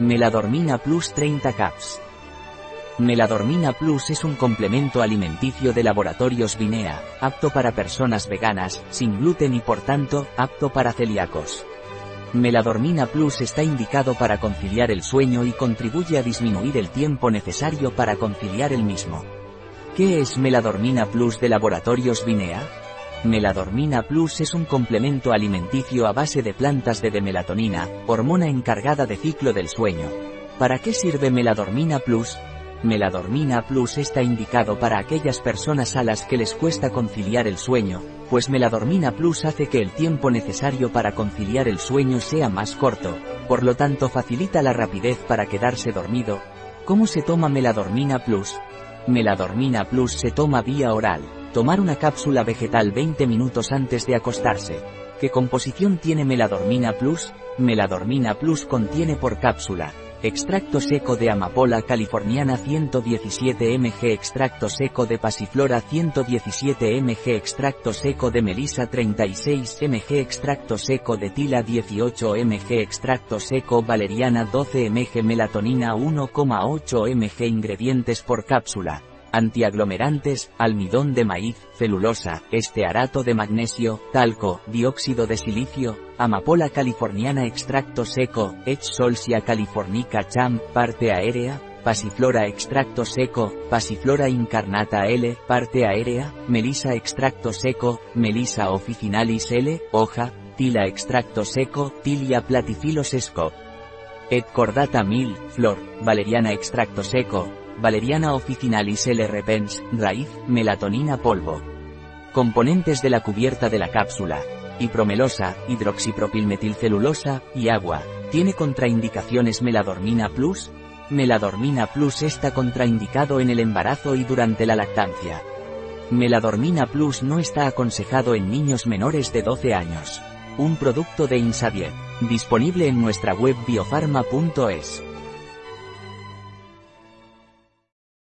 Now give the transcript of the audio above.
Meladormina Plus 30 Caps. Meladormina Plus es un complemento alimenticio de laboratorios Vinea, apto para personas veganas, sin gluten y por tanto, apto para celíacos. Meladormina Plus está indicado para conciliar el sueño y contribuye a disminuir el tiempo necesario para conciliar el mismo. ¿Qué es Meladormina Plus de laboratorios Vinea? Meladormina Plus es un complemento alimenticio a base de plantas de demelatonina, hormona encargada de ciclo del sueño. ¿Para qué sirve Meladormina Plus? Meladormina Plus está indicado para aquellas personas a las que les cuesta conciliar el sueño, pues Meladormina Plus hace que el tiempo necesario para conciliar el sueño sea más corto, por lo tanto facilita la rapidez para quedarse dormido. ¿Cómo se toma Meladormina Plus? Meladormina Plus se toma vía oral. Tomar una cápsula vegetal 20 minutos antes de acostarse. ¿Qué composición tiene Meladormina Plus? Meladormina Plus contiene por cápsula. Extracto seco de amapola californiana 117 mg Extracto seco de pasiflora 117 mg Extracto seco de melisa 36 mg Extracto seco de tila 18 mg Extracto seco valeriana 12 mg Melatonina 1,8 mg Ingredientes por cápsula antiaglomerantes, almidón de maíz, celulosa, estearato de magnesio, talco, dióxido de silicio, amapola californiana extracto seco, Solsia californica cham, parte aérea, pasiflora extracto seco, pasiflora incarnata L, parte aérea, melisa extracto seco, melisa officinalis L, hoja, tila extracto seco, tilia platyphilus scope. Et cordata mil, flor, valeriana extracto seco, Valeriana officinalis L. repens, raíz, melatonina polvo. Componentes de la cubierta de la cápsula. Hipromelosa, hidroxipropilmetilcelulosa, y agua. ¿Tiene contraindicaciones Meladormina Plus? Meladormina Plus está contraindicado en el embarazo y durante la lactancia. Meladormina Plus no está aconsejado en niños menores de 12 años. Un producto de Insabiet. Disponible en nuestra web biofarma.es.